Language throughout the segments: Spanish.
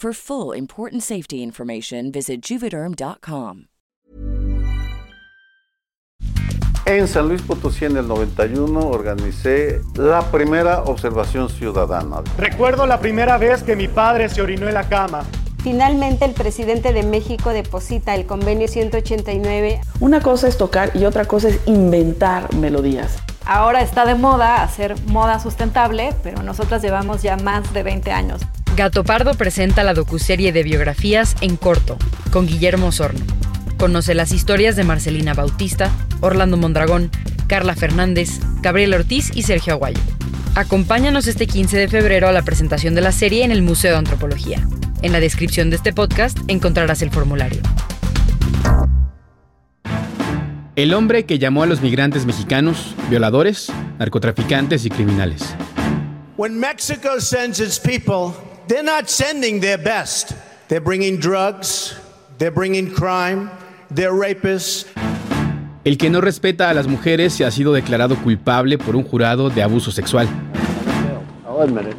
For full important safety information, visit juvederm.com. En San Luis Potosí en el 91 organicé la primera observación ciudadana. Recuerdo la primera vez que mi padre se orinó en la cama. Finalmente, el presidente de México deposita el convenio 189. Una cosa es tocar y otra cosa es inventar melodías. Ahora está de moda hacer moda sustentable, pero nosotras llevamos ya más de 20 años. Gato Pardo presenta la docuserie de biografías en corto, con Guillermo Osorno. Conoce las historias de Marcelina Bautista, Orlando Mondragón, Carla Fernández, Gabriel Ortiz y Sergio Aguayo. Acompáñanos este 15 de febrero a la presentación de la serie en el Museo de Antropología. En la descripción de este podcast encontrarás el formulario. El hombre que llamó a los migrantes mexicanos violadores, narcotraficantes y criminales. When Mexico sends its people, they're not sending their best. They're bringing drugs, they're bringing crime, they're rapists. El que no respeta a las mujeres y ha sido declarado culpable por un jurado de abuso sexual. I'll admit it.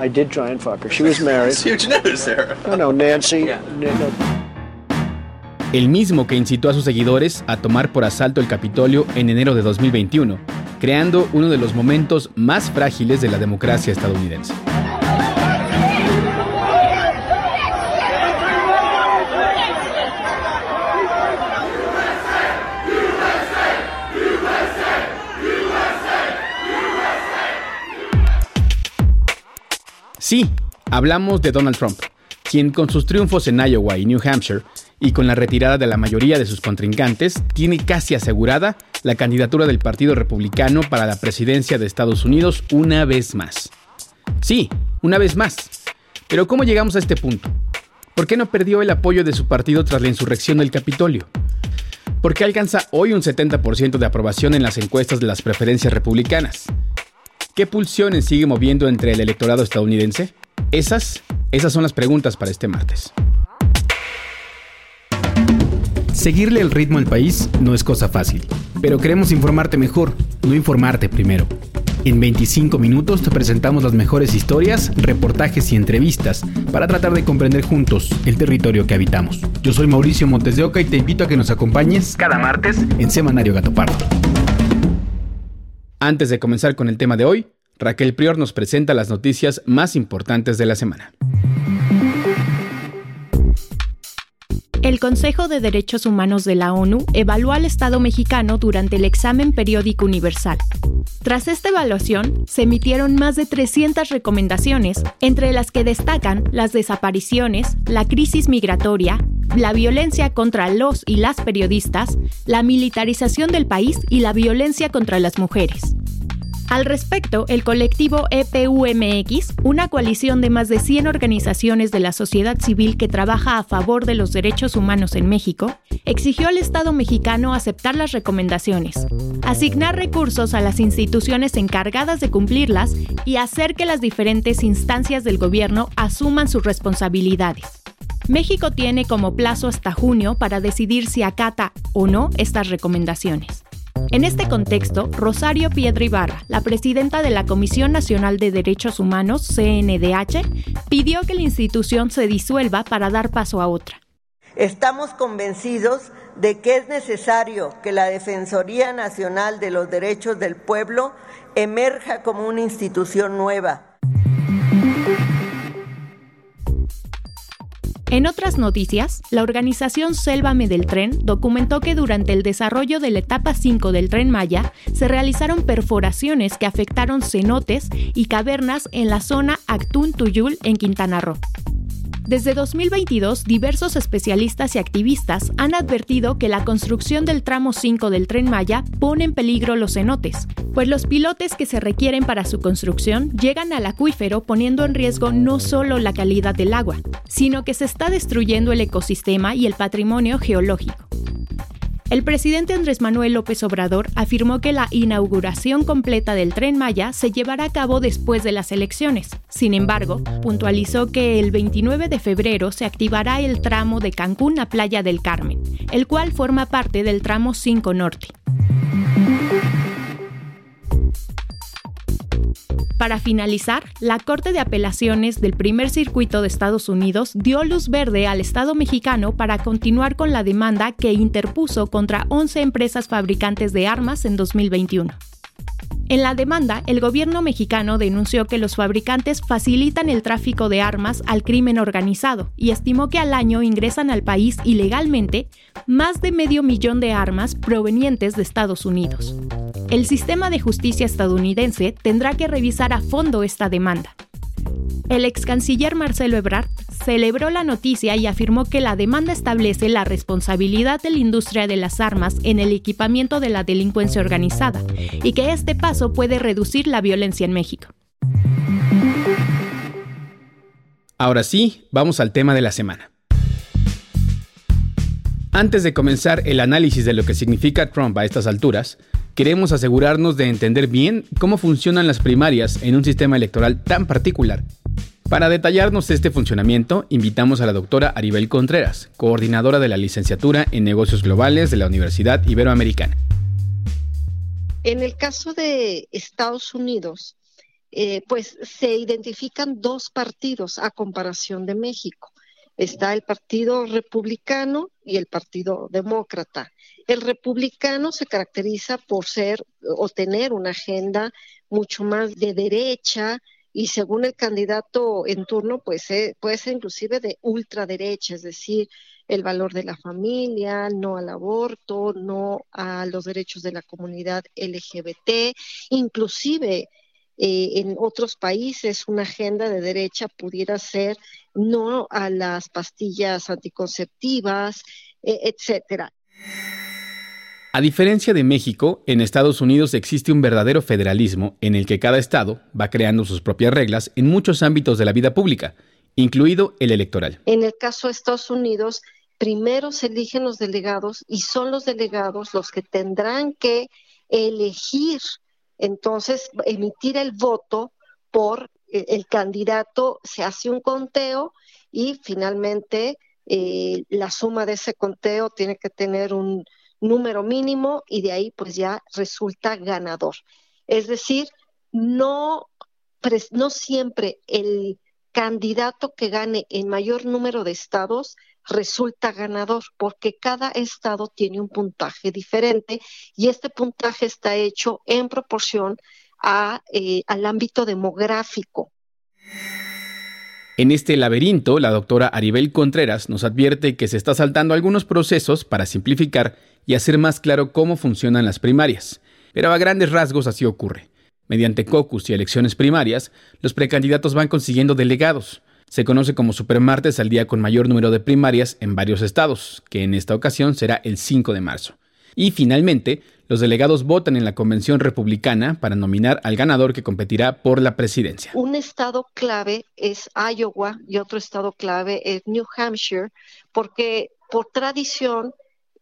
I did try and fuck her. She was married. Huge news, Sarah. No, no, Nancy. Yeah. no, no. El mismo que incitó a sus seguidores a tomar por asalto el Capitolio en enero de 2021, creando uno de los momentos más frágiles de la democracia estadounidense. Sí, hablamos de Donald Trump, quien con sus triunfos en Iowa y New Hampshire y con la retirada de la mayoría de sus contrincantes, tiene casi asegurada la candidatura del Partido Republicano para la presidencia de Estados Unidos una vez más. Sí, una vez más. Pero ¿cómo llegamos a este punto? ¿Por qué no perdió el apoyo de su partido tras la insurrección del Capitolio? ¿Por qué alcanza hoy un 70% de aprobación en las encuestas de las preferencias republicanas? ¿Qué pulsiones sigue moviendo entre el electorado estadounidense? Esas, esas son las preguntas para este martes. Seguirle el ritmo al país no es cosa fácil, pero queremos informarte mejor, no informarte primero. En 25 minutos te presentamos las mejores historias, reportajes y entrevistas para tratar de comprender juntos el territorio que habitamos. Yo soy Mauricio Montes de Oca y te invito a que nos acompañes cada martes en Semanario Gato Pardo. Antes de comenzar con el tema de hoy, Raquel Prior nos presenta las noticias más importantes de la semana. El Consejo de Derechos Humanos de la ONU evaluó al Estado mexicano durante el examen periódico universal. Tras esta evaluación, se emitieron más de 300 recomendaciones, entre las que destacan las desapariciones, la crisis migratoria, la violencia contra los y las periodistas, la militarización del país y la violencia contra las mujeres. Al respecto, el colectivo EPUMX, una coalición de más de 100 organizaciones de la sociedad civil que trabaja a favor de los derechos humanos en México, exigió al Estado mexicano aceptar las recomendaciones, asignar recursos a las instituciones encargadas de cumplirlas y hacer que las diferentes instancias del gobierno asuman sus responsabilidades. México tiene como plazo hasta junio para decidir si acata o no estas recomendaciones. En este contexto, Rosario Piedra Ibarra, la presidenta de la Comisión Nacional de Derechos Humanos, CNDH, pidió que la institución se disuelva para dar paso a otra. Estamos convencidos de que es necesario que la Defensoría Nacional de los Derechos del Pueblo emerja como una institución nueva. En otras noticias, la organización Sélvame del Tren documentó que durante el desarrollo de la etapa 5 del tren Maya se realizaron perforaciones que afectaron cenotes y cavernas en la zona Actún Tuyul en Quintana Roo. Desde 2022, diversos especialistas y activistas han advertido que la construcción del tramo 5 del tren Maya pone en peligro los cenotes, pues los pilotes que se requieren para su construcción llegan al acuífero poniendo en riesgo no solo la calidad del agua, sino que se está destruyendo el ecosistema y el patrimonio geológico. El presidente Andrés Manuel López Obrador afirmó que la inauguración completa del tren Maya se llevará a cabo después de las elecciones. Sin embargo, puntualizó que el 29 de febrero se activará el tramo de Cancún a Playa del Carmen, el cual forma parte del tramo 5 Norte. Para finalizar, la Corte de Apelaciones del Primer Circuito de Estados Unidos dio luz verde al Estado mexicano para continuar con la demanda que interpuso contra 11 empresas fabricantes de armas en 2021. En la demanda, el gobierno mexicano denunció que los fabricantes facilitan el tráfico de armas al crimen organizado y estimó que al año ingresan al país ilegalmente más de medio millón de armas provenientes de Estados Unidos. El sistema de justicia estadounidense tendrá que revisar a fondo esta demanda. El ex canciller Marcelo Ebrard celebró la noticia y afirmó que la demanda establece la responsabilidad de la industria de las armas en el equipamiento de la delincuencia organizada y que este paso puede reducir la violencia en México. Ahora sí, vamos al tema de la semana. Antes de comenzar el análisis de lo que significa Trump a estas alturas, queremos asegurarnos de entender bien cómo funcionan las primarias en un sistema electoral tan particular para detallarnos este funcionamiento, invitamos a la doctora Aribel Contreras, coordinadora de la licenciatura en negocios globales de la Universidad Iberoamericana. En el caso de Estados Unidos, eh, pues se identifican dos partidos a comparación de México. Está el Partido Republicano y el Partido Demócrata. El republicano se caracteriza por ser o tener una agenda mucho más de derecha, y según el candidato en turno, pues eh, puede ser inclusive de ultraderecha, es decir, el valor de la familia, no al aborto, no a los derechos de la comunidad LGBT, inclusive eh, en otros países una agenda de derecha pudiera ser no a las pastillas anticonceptivas, e, etcétera. A diferencia de México, en Estados Unidos existe un verdadero federalismo en el que cada estado va creando sus propias reglas en muchos ámbitos de la vida pública, incluido el electoral. En el caso de Estados Unidos, primero se eligen los delegados y son los delegados los que tendrán que elegir, entonces emitir el voto por eh, el candidato, se hace un conteo y finalmente eh, la suma de ese conteo tiene que tener un número mínimo y de ahí pues ya resulta ganador. Es decir, no, no siempre el candidato que gane en mayor número de estados resulta ganador, porque cada estado tiene un puntaje diferente y este puntaje está hecho en proporción eh, al ámbito demográfico. En este laberinto, la doctora Aribel Contreras nos advierte que se está saltando algunos procesos para simplificar y hacer más claro cómo funcionan las primarias. Pero a grandes rasgos así ocurre. Mediante caucus y elecciones primarias, los precandidatos van consiguiendo delegados. Se conoce como supermartes al día con mayor número de primarias en varios estados, que en esta ocasión será el 5 de marzo. Y finalmente, los delegados votan en la convención republicana para nominar al ganador que competirá por la presidencia. Un estado clave es Iowa y otro estado clave es New Hampshire, porque por tradición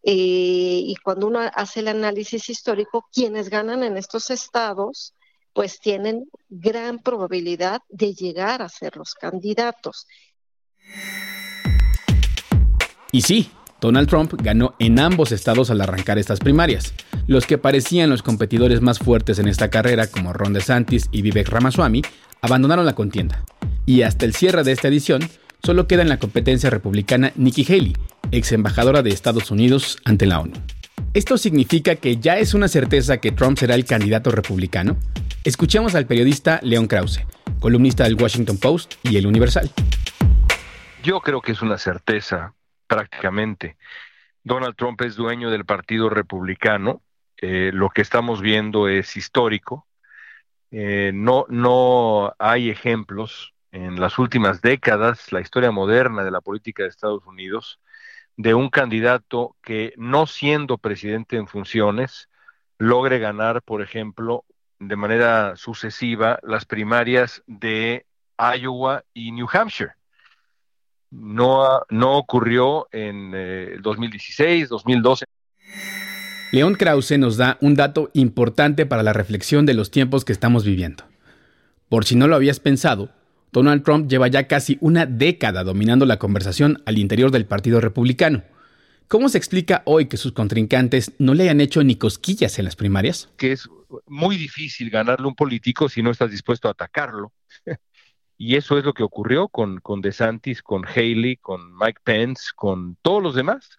eh, y cuando uno hace el análisis histórico, quienes ganan en estos estados pues tienen gran probabilidad de llegar a ser los candidatos. Y sí, Donald Trump ganó en ambos estados al arrancar estas primarias. Los que parecían los competidores más fuertes en esta carrera, como Ron DeSantis y Vivek Ramaswamy, abandonaron la contienda. Y hasta el cierre de esta edición, solo queda en la competencia republicana Nikki Haley, ex embajadora de Estados Unidos ante la ONU. ¿Esto significa que ya es una certeza que Trump será el candidato republicano? Escuchemos al periodista Leon Krause, columnista del Washington Post y El Universal. Yo creo que es una certeza prácticamente. Donald Trump es dueño del Partido Republicano. Eh, lo que estamos viendo es histórico. Eh, no, no hay ejemplos en las últimas décadas, la historia moderna de la política de Estados Unidos, de un candidato que no siendo presidente en funciones logre ganar, por ejemplo, de manera sucesiva las primarias de Iowa y New Hampshire. No, no ocurrió en el 2016, 2012. León Krause nos da un dato importante para la reflexión de los tiempos que estamos viviendo. Por si no lo habías pensado, Donald Trump lleva ya casi una década dominando la conversación al interior del Partido Republicano. ¿Cómo se explica hoy que sus contrincantes no le hayan hecho ni cosquillas en las primarias? Que es muy difícil ganarle a un político si no estás dispuesto a atacarlo. Y eso es lo que ocurrió con, con DeSantis, con Haley, con Mike Pence, con todos los demás.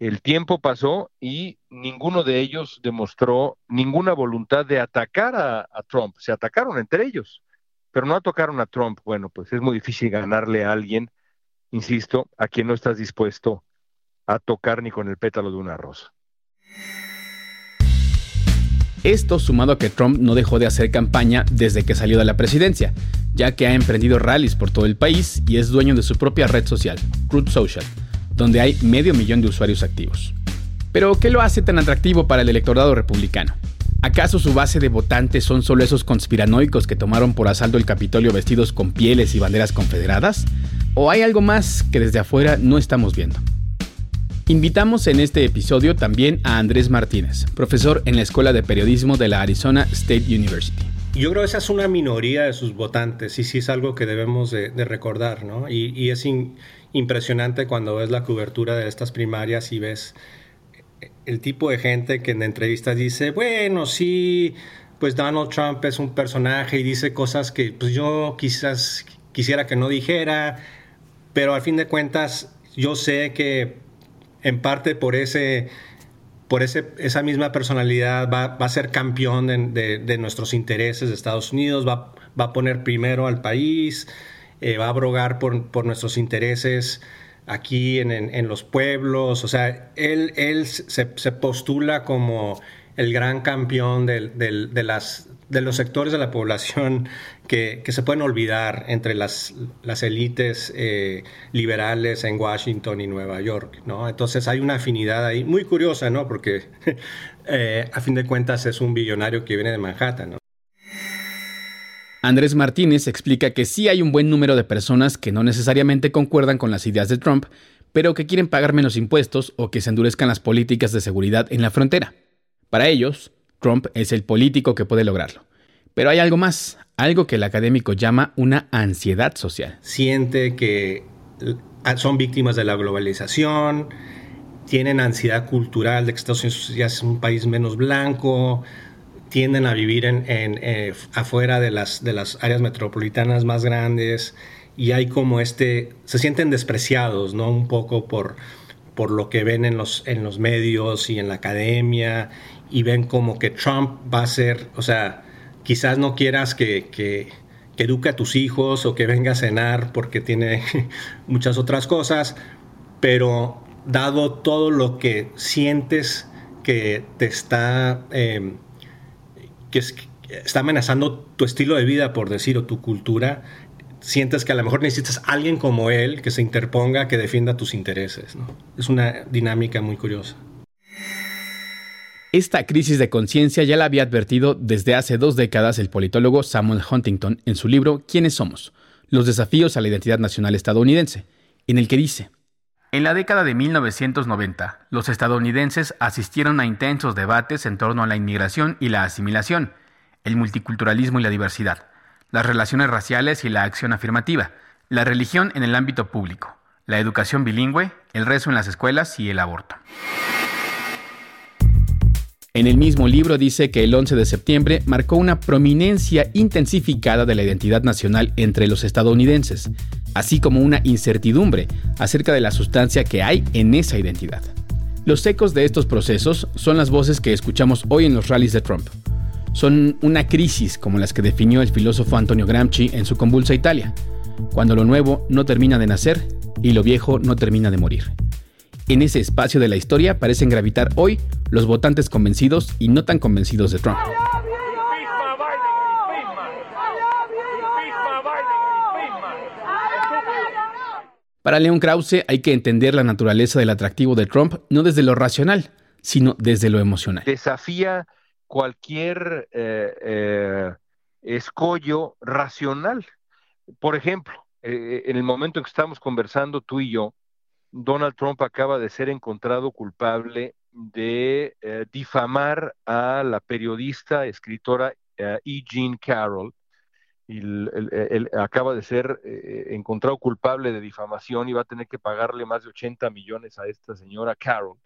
El tiempo pasó y ninguno de ellos demostró ninguna voluntad de atacar a, Trump. Se atacaron entre ellos pero no tocaron a Trump. Bueno, pues es muy difícil ganarle a alguien, insisto, a quien no estás dispuesto a tocar ni con el pétalo de una rosa. Esto sumado a que Trump no dejó de hacer campaña desde que salió de la presidencia, ya que ha emprendido rallies por todo el país y es dueño de su propia red social, Truth Social, donde hay medio millón de usuarios activos. Pero, ¿qué lo hace tan atractivo para el electorado republicano? ¿Acaso su base de votantes son solo esos conspiranoicos que tomaron por asalto el Capitolio vestidos con pieles y banderas confederadas? ¿O hay algo más que desde afuera no estamos viendo? Invitamos en este episodio también a Andrés Martínez, profesor en la Escuela de Periodismo de la Arizona State University. Yo creo que esa es una minoría de sus votantes y sí es algo que debemos de, recordar, ¿no? Y, es impresionante cuando ves la cobertura de estas primarias y ves el tipo de gente que en entrevistas dice, bueno, sí, pues Donald Trump es un personaje y dice cosas que pues yo quizás quisiera que no dijera, pero al fin de cuentas yo sé que en parte por ese por ese, esa misma personalidad va, a ser campeón de, nuestros intereses de Estados Unidos, va, a poner primero al país, eh, va a abrogar por, nuestros intereses aquí en, los pueblos, o sea, él se, postula como el gran campeón de, las, de los sectores de la población que, se pueden olvidar entre las, las élites eh, liberales en Washington y Nueva York, ¿no? Entonces hay una afinidad ahí muy curiosa, ¿no? Porque eh, a fin de cuentas es un billonario que viene de Manhattan, ¿no? Andrés Martínez explica que sí hay un buen número de personas que no necesariamente concuerdan con las ideas de Trump, pero que quieren pagar menos impuestos o que se endurezcan las políticas de seguridad en la frontera. Para ellos, Trump es el político que puede lograrlo. Pero hay algo más, algo que el académico llama una ansiedad social. Siente que son víctimas de la globalización, tienen ansiedad cultural de que Estados Unidos ya es un país menos blanco, tienden a vivir en, eh, afuera de las, áreas metropolitanas más grandes y hay como este, se sienten despreciados, ¿no? Un poco por, por lo que ven en los, en los medios y en la academia y ven como que Trump va a ser, o sea, quizás no quieras que, que, que eduque a tus hijos o que venga a cenar porque tiene muchas otras cosas, pero dado todo lo que sientes que te está... Eh, que, está amenazando tu estilo de vida, por decir, o tu cultura, sientes que a lo mejor necesitas alguien como él que se interponga, que defienda tus intereses. Es una dinámica muy curiosa. Esta crisis de conciencia ya la había advertido desde hace dos décadas el politólogo Samuel Huntington en su libro ¿Quiénes somos? Los desafíos a la identidad nacional estadounidense, en el que dice, en la década de 1990, los estadounidenses asistieron a intensos debates en torno a la inmigración y la asimilación, el multiculturalismo y la diversidad, las relaciones raciales y la acción afirmativa, la religión en el ámbito público, la educación bilingüe, el rezo en las escuelas y el aborto. En el mismo libro dice que el 11 de septiembre marcó una prominencia intensificada de la identidad nacional entre los estadounidenses, así como una incertidumbre acerca de la sustancia que hay en esa identidad. Los ecos de estos procesos son las voces que escuchamos hoy en los rallies de Trump. Son una crisis como las que definió el filósofo Antonio Gramsci en su convulsa Italia, cuando lo nuevo no termina de nacer y lo viejo no termina de morir. En ese espacio de la historia parecen gravitar hoy los votantes convencidos y no tan convencidos de Trump. Para Leon Krause hay que entender la naturaleza del atractivo de Trump no desde lo racional, sino desde lo emocional. Desafía cualquier eh, eh, escollo racional. Por ejemplo, eh, en el momento en que estamos conversando tú y yo, Donald Trump acaba de ser encontrado culpable de difamar a la periodista, escritora E. Jean Carroll, él, acaba de ser eh, encontrado culpable de difamación y va a tener que pagarle más de 80 millones a esta señora Carol,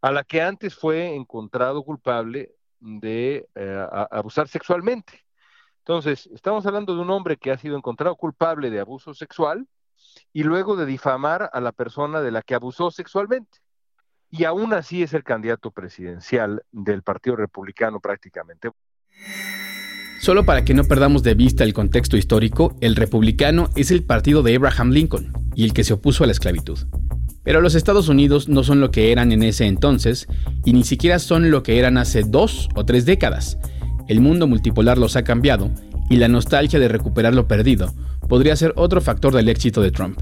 a la que antes fue encontrado culpable de eh, abusar sexualmente. Entonces, estamos hablando de un hombre que ha sido encontrado culpable de abuso sexual y luego de difamar a la persona de la que abusó sexualmente. Y aún así es el candidato presidencial del Partido Republicano prácticamente. Solo para que no perdamos de vista el contexto histórico, el republicano es el partido de Abraham Lincoln y el que se opuso a la esclavitud. Pero los Estados Unidos no son lo que eran en ese entonces y ni siquiera son lo que eran hace dos o tres décadas. El mundo multipolar los ha cambiado y la nostalgia de recuperar lo perdido podría ser otro factor del éxito de Trump.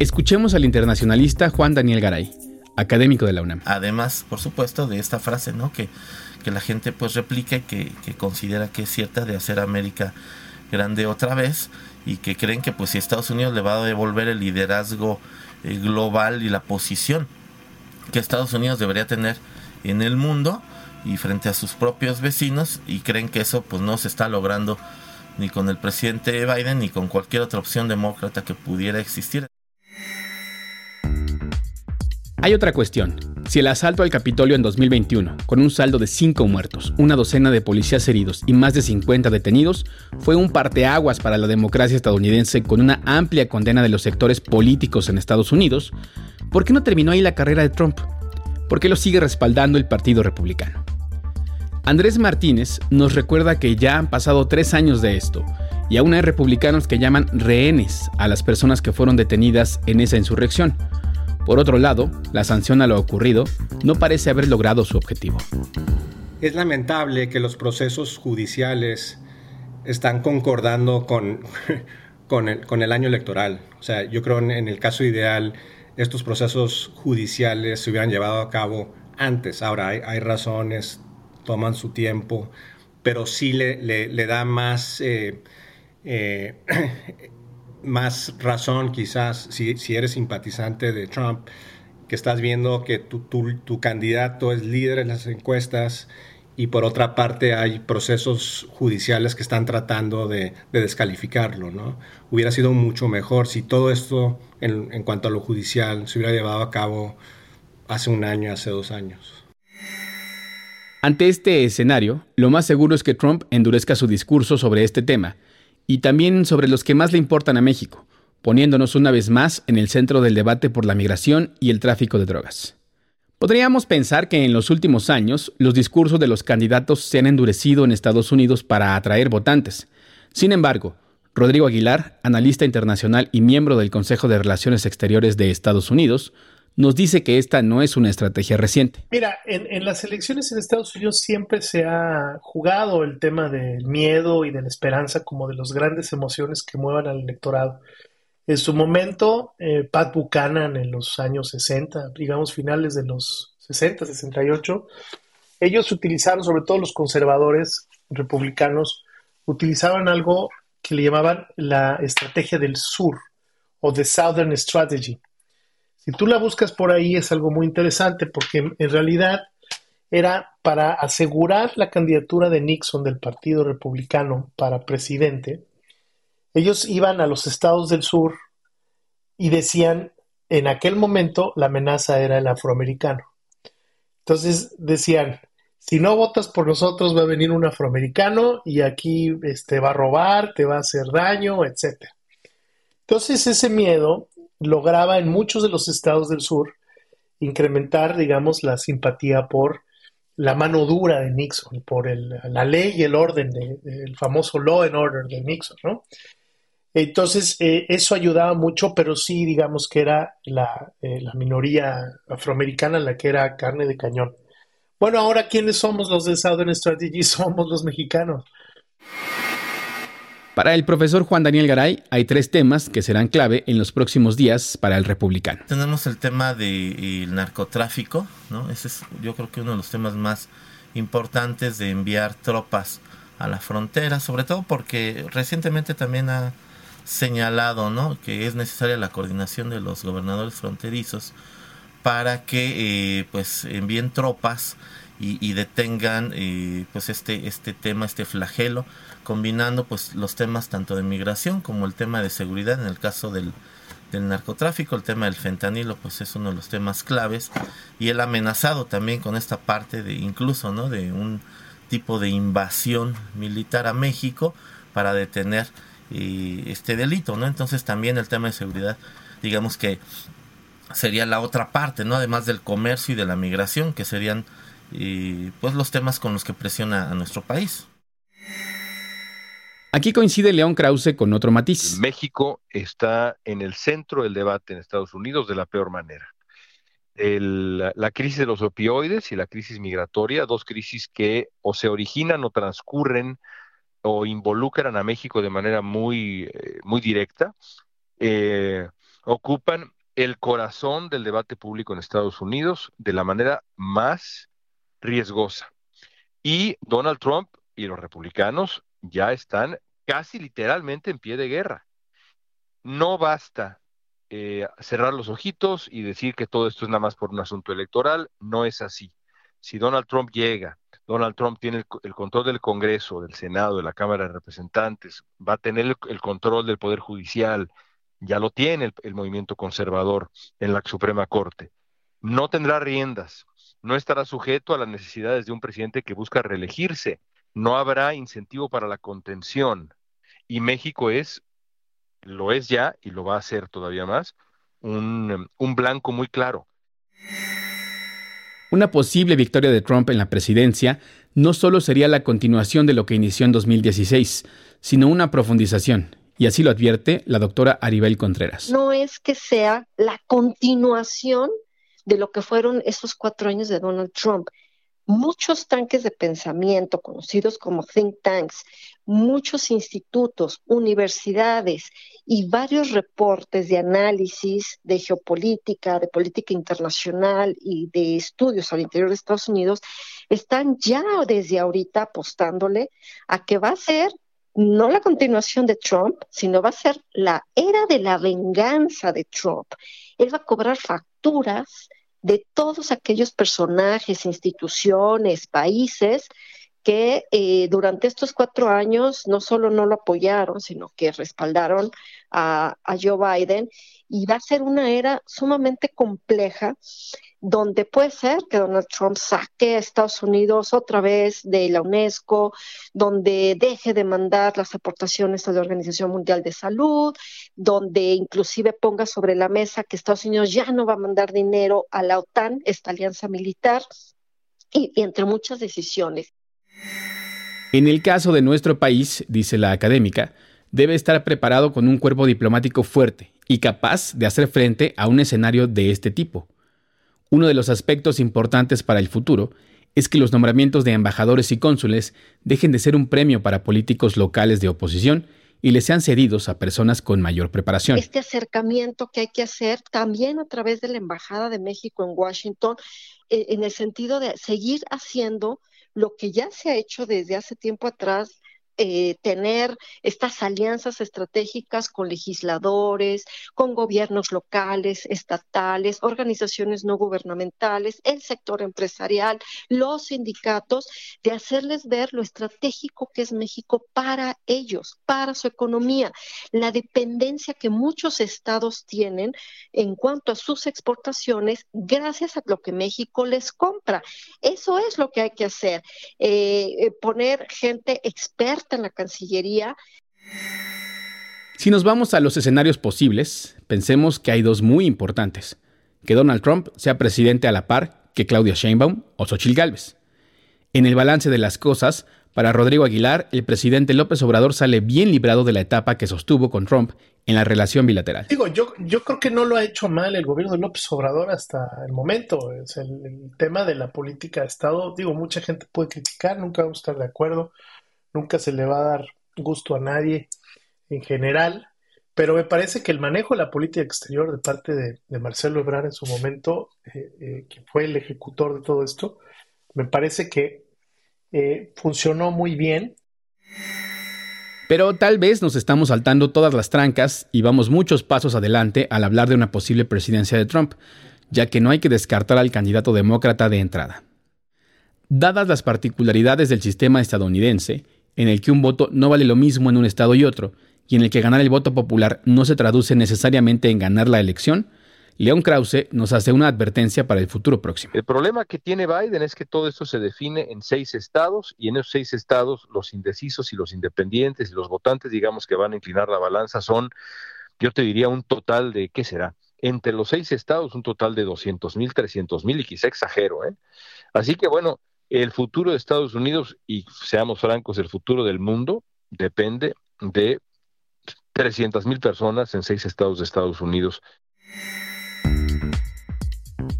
Escuchemos al internacionalista Juan Daniel Garay, académico de la UNAM. Además, por supuesto, de esta frase, ¿no? Que que la gente pues replica y que, considera que es cierta de hacer América grande otra vez y que creen que pues si Estados Unidos le va a devolver el liderazgo eh, global y la posición que Estados Unidos debería tener en el mundo y frente a sus propios vecinos y creen que eso pues no se está logrando ni con el presidente Biden ni con cualquier otra opción demócrata que pudiera existir. Hay otra cuestión. Si el asalto al Capitolio en 2021, con un saldo de 5 muertos, una docena de policías heridos y más de 50 detenidos, fue un parteaguas para la democracia estadounidense con una amplia condena de los sectores políticos en Estados Unidos, ¿por qué no terminó ahí la carrera de Trump? ¿Por qué lo sigue respaldando el Partido Republicano? Andrés Martínez nos recuerda que ya han pasado tres años de esto y aún hay republicanos que llaman rehenes a las personas que fueron detenidas en esa insurrección por otro lado, la sanción a lo ocurrido no parece haber logrado su objetivo. Es lamentable que los procesos judiciales están concordando con, con, el, año electoral. O sea, yo creo en, el caso ideal estos procesos judiciales se hubieran llevado a cabo antes. Ahora hay, razones, toman su tiempo, pero sí le, le, da más eh, eh, más razón quizás si, si eres simpatizante de Trump, que estás viendo que tu, tu, candidato es líder en las encuestas y por otra parte hay procesos judiciales que están tratando de, descalificarlo, ¿no? Hubiera sido mucho mejor si todo esto en, en, cuanto a lo judicial se hubiera llevado a cabo hace un año, hace dos años. Ante este escenario, lo más seguro es que Trump endurezca su discurso sobre este tema y también sobre los que más le importan a México, poniéndonos una vez más en el centro del debate por la migración y el tráfico de drogas. Podríamos pensar que en los últimos años los discursos de los candidatos se han endurecido en Estados Unidos para atraer votantes. Sin embargo, Rodrigo Aguilar, analista internacional y miembro del Consejo de Relaciones Exteriores de Estados Unidos, nos dice que esta no es una estrategia reciente. Mira, en, las elecciones en Estados Unidos siempre se ha jugado el tema del miedo y de la esperanza como de las grandes emociones que muevan al electorado. En su momento, eh, Pat Buchanan en los años 60, digamos finales de los 60, 68, ellos utilizaron, sobre todo los conservadores republicanos, utilizaban algo que le llamaban la estrategia del sur o the Southern Strategy si tú la buscas por ahí es algo muy interesante porque en realidad era para asegurar la candidatura de Nixon del Partido Republicano para presidente. Ellos iban a los estados del sur y decían, en aquel momento la amenaza era el afroamericano. Entonces decían, si no votas por nosotros va a venir un afroamericano y aquí este, va a robar, te va a hacer daño, etc. Entonces ese miedo lograba en muchos de los estados del sur incrementar, digamos, la simpatía por la mano dura de Nixon, por la ley y el orden del famoso law and order de Nixon, ¿no? Entonces, eh, eso ayudaba mucho, pero sí, digamos que era la, eh, la, minoría afroamericana la que era carne de cañón. Bueno, ahora, ¿quiénes somos los de Southern Strategy? Somos los mexicanos. Para el profesor Juan Daniel Garay, hay tres temas que serán clave en los próximos días para el republicano. Tenemos el tema del narcotráfico, ¿no? Ese es yo creo que uno de los temas más importantes de enviar tropas a la frontera, sobre todo porque recientemente también ha señalado ¿no? que es necesaria la coordinación de los gobernadores fronterizos para que eh, pues envíen tropas y, detengan eh, pues este este tema este flagelo combinando pues los temas tanto de migración como el tema de seguridad en el caso del, del narcotráfico el tema del fentanilo pues es uno de los temas claves y el amenazado también con esta parte de incluso no de un tipo de invasión militar a México para detener este delito, ¿no? Entonces también el tema de seguridad, digamos que sería la otra parte, ¿no? Además del comercio y de la migración, que serían pues los temas con los que presiona a nuestro país. Aquí coincide León Krause con otro matiz. México está en el centro del debate en Estados Unidos de la peor manera. la crisis de los opioides y la crisis migratoria, dos crisis que o se originan o transcurren o involucran a México de manera muy, eh, muy directa, eh, ocupan el corazón del debate público en Estados Unidos de la manera más riesgosa. Y Donald Trump y los republicanos ya están casi literalmente en pie de guerra. No basta eh, cerrar los ojitos y decir que todo esto es nada más por un asunto electoral, no es así. Si Donald Trump llega Donald Trump tiene el, control del Congreso, del Senado, de la Cámara de Representantes, va a tener el, control del Poder Judicial, ya lo tiene el, movimiento conservador en la Suprema Corte. No tendrá riendas, no estará sujeto a las necesidades de un presidente que busca reelegirse, no habrá incentivo para la contención. Y México es, lo es ya y lo va a hacer todavía más, un, un blanco muy claro. Una posible victoria de Trump en la presidencia no solo sería la continuación de lo que inició en 2016, sino una profundización. Y así lo advierte la doctora Aribel Contreras. No es que sea la continuación de lo que fueron esos cuatro años de Donald Trump muchos tanques de pensamiento conocidos como think tanks, muchos institutos, universidades y varios reportes de análisis de geopolítica, de política internacional y de estudios al interior de Estados Unidos están ya desde ahorita apostándole a que va a ser no la continuación de Trump, sino va a ser la era de la venganza de Trump. Él va a cobrar facturas de todos aquellos personajes, instituciones, países que eh, durante estos cuatro años no solo no lo apoyaron, sino que respaldaron a, Joe Biden y va a ser una era sumamente compleja donde puede ser que Donald Trump saque a Estados Unidos otra vez de la UNESCO, donde deje de mandar las aportaciones a la Organización Mundial de Salud, donde inclusive ponga sobre la mesa que Estados Unidos ya no va a mandar dinero a la OTAN, esta alianza militar, y, y entre muchas decisiones. En el caso de nuestro país, dice la académica, debe estar preparado con un cuerpo diplomático fuerte y capaz de hacer frente a un escenario de este tipo. Uno de los aspectos importantes para el futuro es que los nombramientos de embajadores y cónsules dejen de ser un premio para políticos locales de oposición y les sean cedidos a personas con mayor preparación. Este acercamiento que hay que hacer también a través de la Embajada de México en Washington, eh, en el sentido de seguir haciendo lo que ya se ha hecho desde hace tiempo atrás eh, tener estas alianzas estratégicas con legisladores, con gobiernos locales, estatales, organizaciones no gubernamentales, el sector empresarial, los sindicatos, de hacerles ver lo estratégico que es México para ellos, para su economía, la dependencia que muchos estados tienen en cuanto a sus exportaciones gracias a lo que México les compra. Eso es lo que hay que hacer, eh, eh, poner gente experta en la Cancillería. Si nos vamos a los escenarios posibles, pensemos que hay dos muy importantes. Que Donald Trump sea presidente a la par que Claudia Sheinbaum o Xochitl Gálvez. En el balance de las cosas, para Rodrigo Aguilar, el presidente López Obrador sale bien librado de la etapa que sostuvo con Trump en la relación bilateral. Digo, yo, yo creo que no lo ha hecho mal el gobierno de López Obrador hasta el momento. Es el, el tema de la política de Estado. Digo, mucha gente puede criticar, nunca vamos a estar de acuerdo, nunca se le va a dar gusto a nadie en general, pero me parece que el manejo de la política exterior de parte de, Marcelo Ebrard en su momento, eh, eh, que fue el ejecutor de todo esto, me parece que eh, funcionó muy bien. Pero tal vez nos estamos saltando todas las trancas y vamos muchos pasos adelante al hablar de una posible presidencia de Trump, ya que no hay que descartar al candidato demócrata de entrada. Dadas las particularidades del sistema estadounidense, en el que un voto no vale lo mismo en un estado y otro, y en el que ganar el voto popular no se traduce necesariamente en ganar la elección, León Krause nos hace una advertencia para el futuro próximo. El problema que tiene Biden es que todo esto se define en seis estados y en esos seis estados los indecisos y los independientes y los votantes, digamos, que van a inclinar la balanza son, yo te diría, un total de, ¿qué será? Entre los seis estados, un total de 200 mil, 300 mil y quizá exagero. ¿eh? Así que bueno, el futuro de Estados Unidos y seamos francos, el futuro del mundo depende de 300 mil personas en seis estados de Estados Unidos.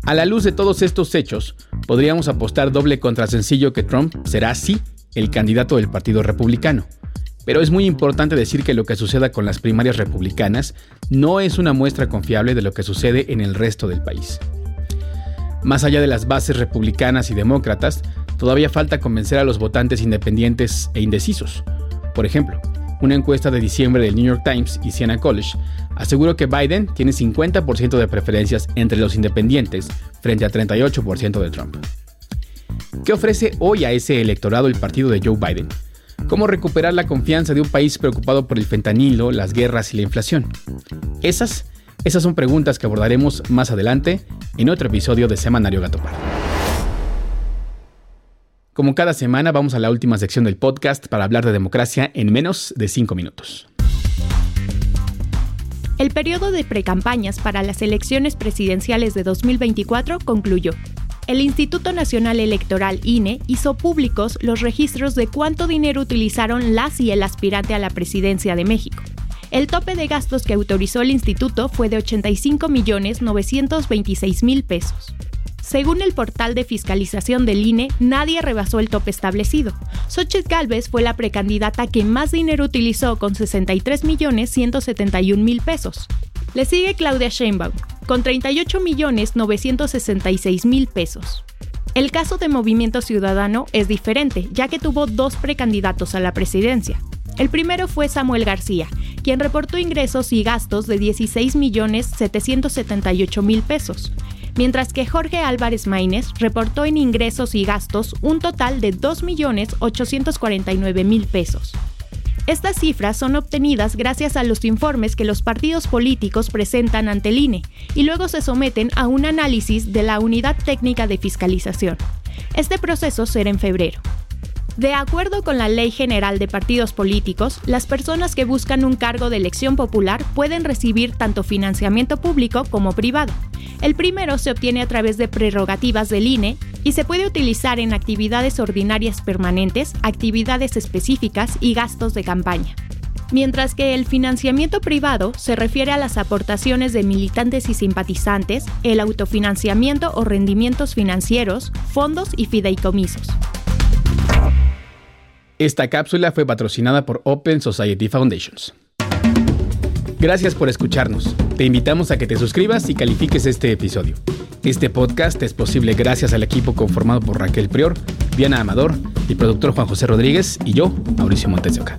A la luz de todos estos hechos, podríamos apostar doble contra sencillo que Trump será sí el candidato del Partido Republicano. Pero es muy importante decir que lo que suceda con las primarias republicanas no es una muestra confiable de lo que sucede en el resto del país. Más allá de las bases republicanas y demócratas, todavía falta convencer a los votantes independientes e indecisos. Por ejemplo, una encuesta de diciembre del New York Times y Siena College aseguró que Biden tiene 50% de preferencias entre los independientes frente a 38% de Trump. ¿Qué ofrece hoy a ese electorado el partido de Joe Biden? ¿Cómo recuperar la confianza de un país preocupado por el fentanilo, las guerras y la inflación? Esas, esas son preguntas que abordaremos más adelante en otro episodio de Semanario Gatopar. Como cada semana vamos a la última sección del podcast para hablar de democracia en menos de 5 minutos. El periodo de precampañas para las elecciones presidenciales de 2024 concluyó. El Instituto Nacional Electoral INE hizo públicos los registros de cuánto dinero utilizaron las y el aspirante a la presidencia de México. El tope de gastos que autorizó el instituto fue de 85.926.000 pesos. Según el portal de fiscalización del INE, nadie rebasó el tope establecido. Xochitl Gálvez fue la precandidata que más dinero utilizó con 63.171.000 pesos. Le sigue Claudia Sheinbaum, con 38.966.000 pesos. El caso de Movimiento Ciudadano es diferente, ya que tuvo dos precandidatos a la presidencia. El primero fue Samuel García, quien reportó ingresos y gastos de 16.778.000 pesos mientras que Jorge Álvarez Maínez reportó en ingresos y gastos un total de 2.849.000 pesos. Estas cifras son obtenidas gracias a los informes que los partidos políticos presentan ante el INE y luego se someten a un análisis de la Unidad Técnica de Fiscalización. Este proceso será en febrero. De acuerdo con la Ley General de Partidos Políticos, las personas que buscan un cargo de elección popular pueden recibir tanto financiamiento público como privado. El primero se obtiene a través de prerrogativas del INE y se puede utilizar en actividades ordinarias permanentes, actividades específicas y gastos de campaña. Mientras que el financiamiento privado se refiere a las aportaciones de militantes y simpatizantes, el autofinanciamiento o rendimientos financieros, fondos y fideicomisos. Esta cápsula fue patrocinada por Open Society Foundations. Gracias por escucharnos. Te invitamos a que te suscribas y califiques este episodio. Este podcast es posible gracias al equipo conformado por Raquel Prior, Diana Amador, el productor Juan José Rodríguez y yo, Mauricio Montes Oca.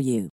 for you.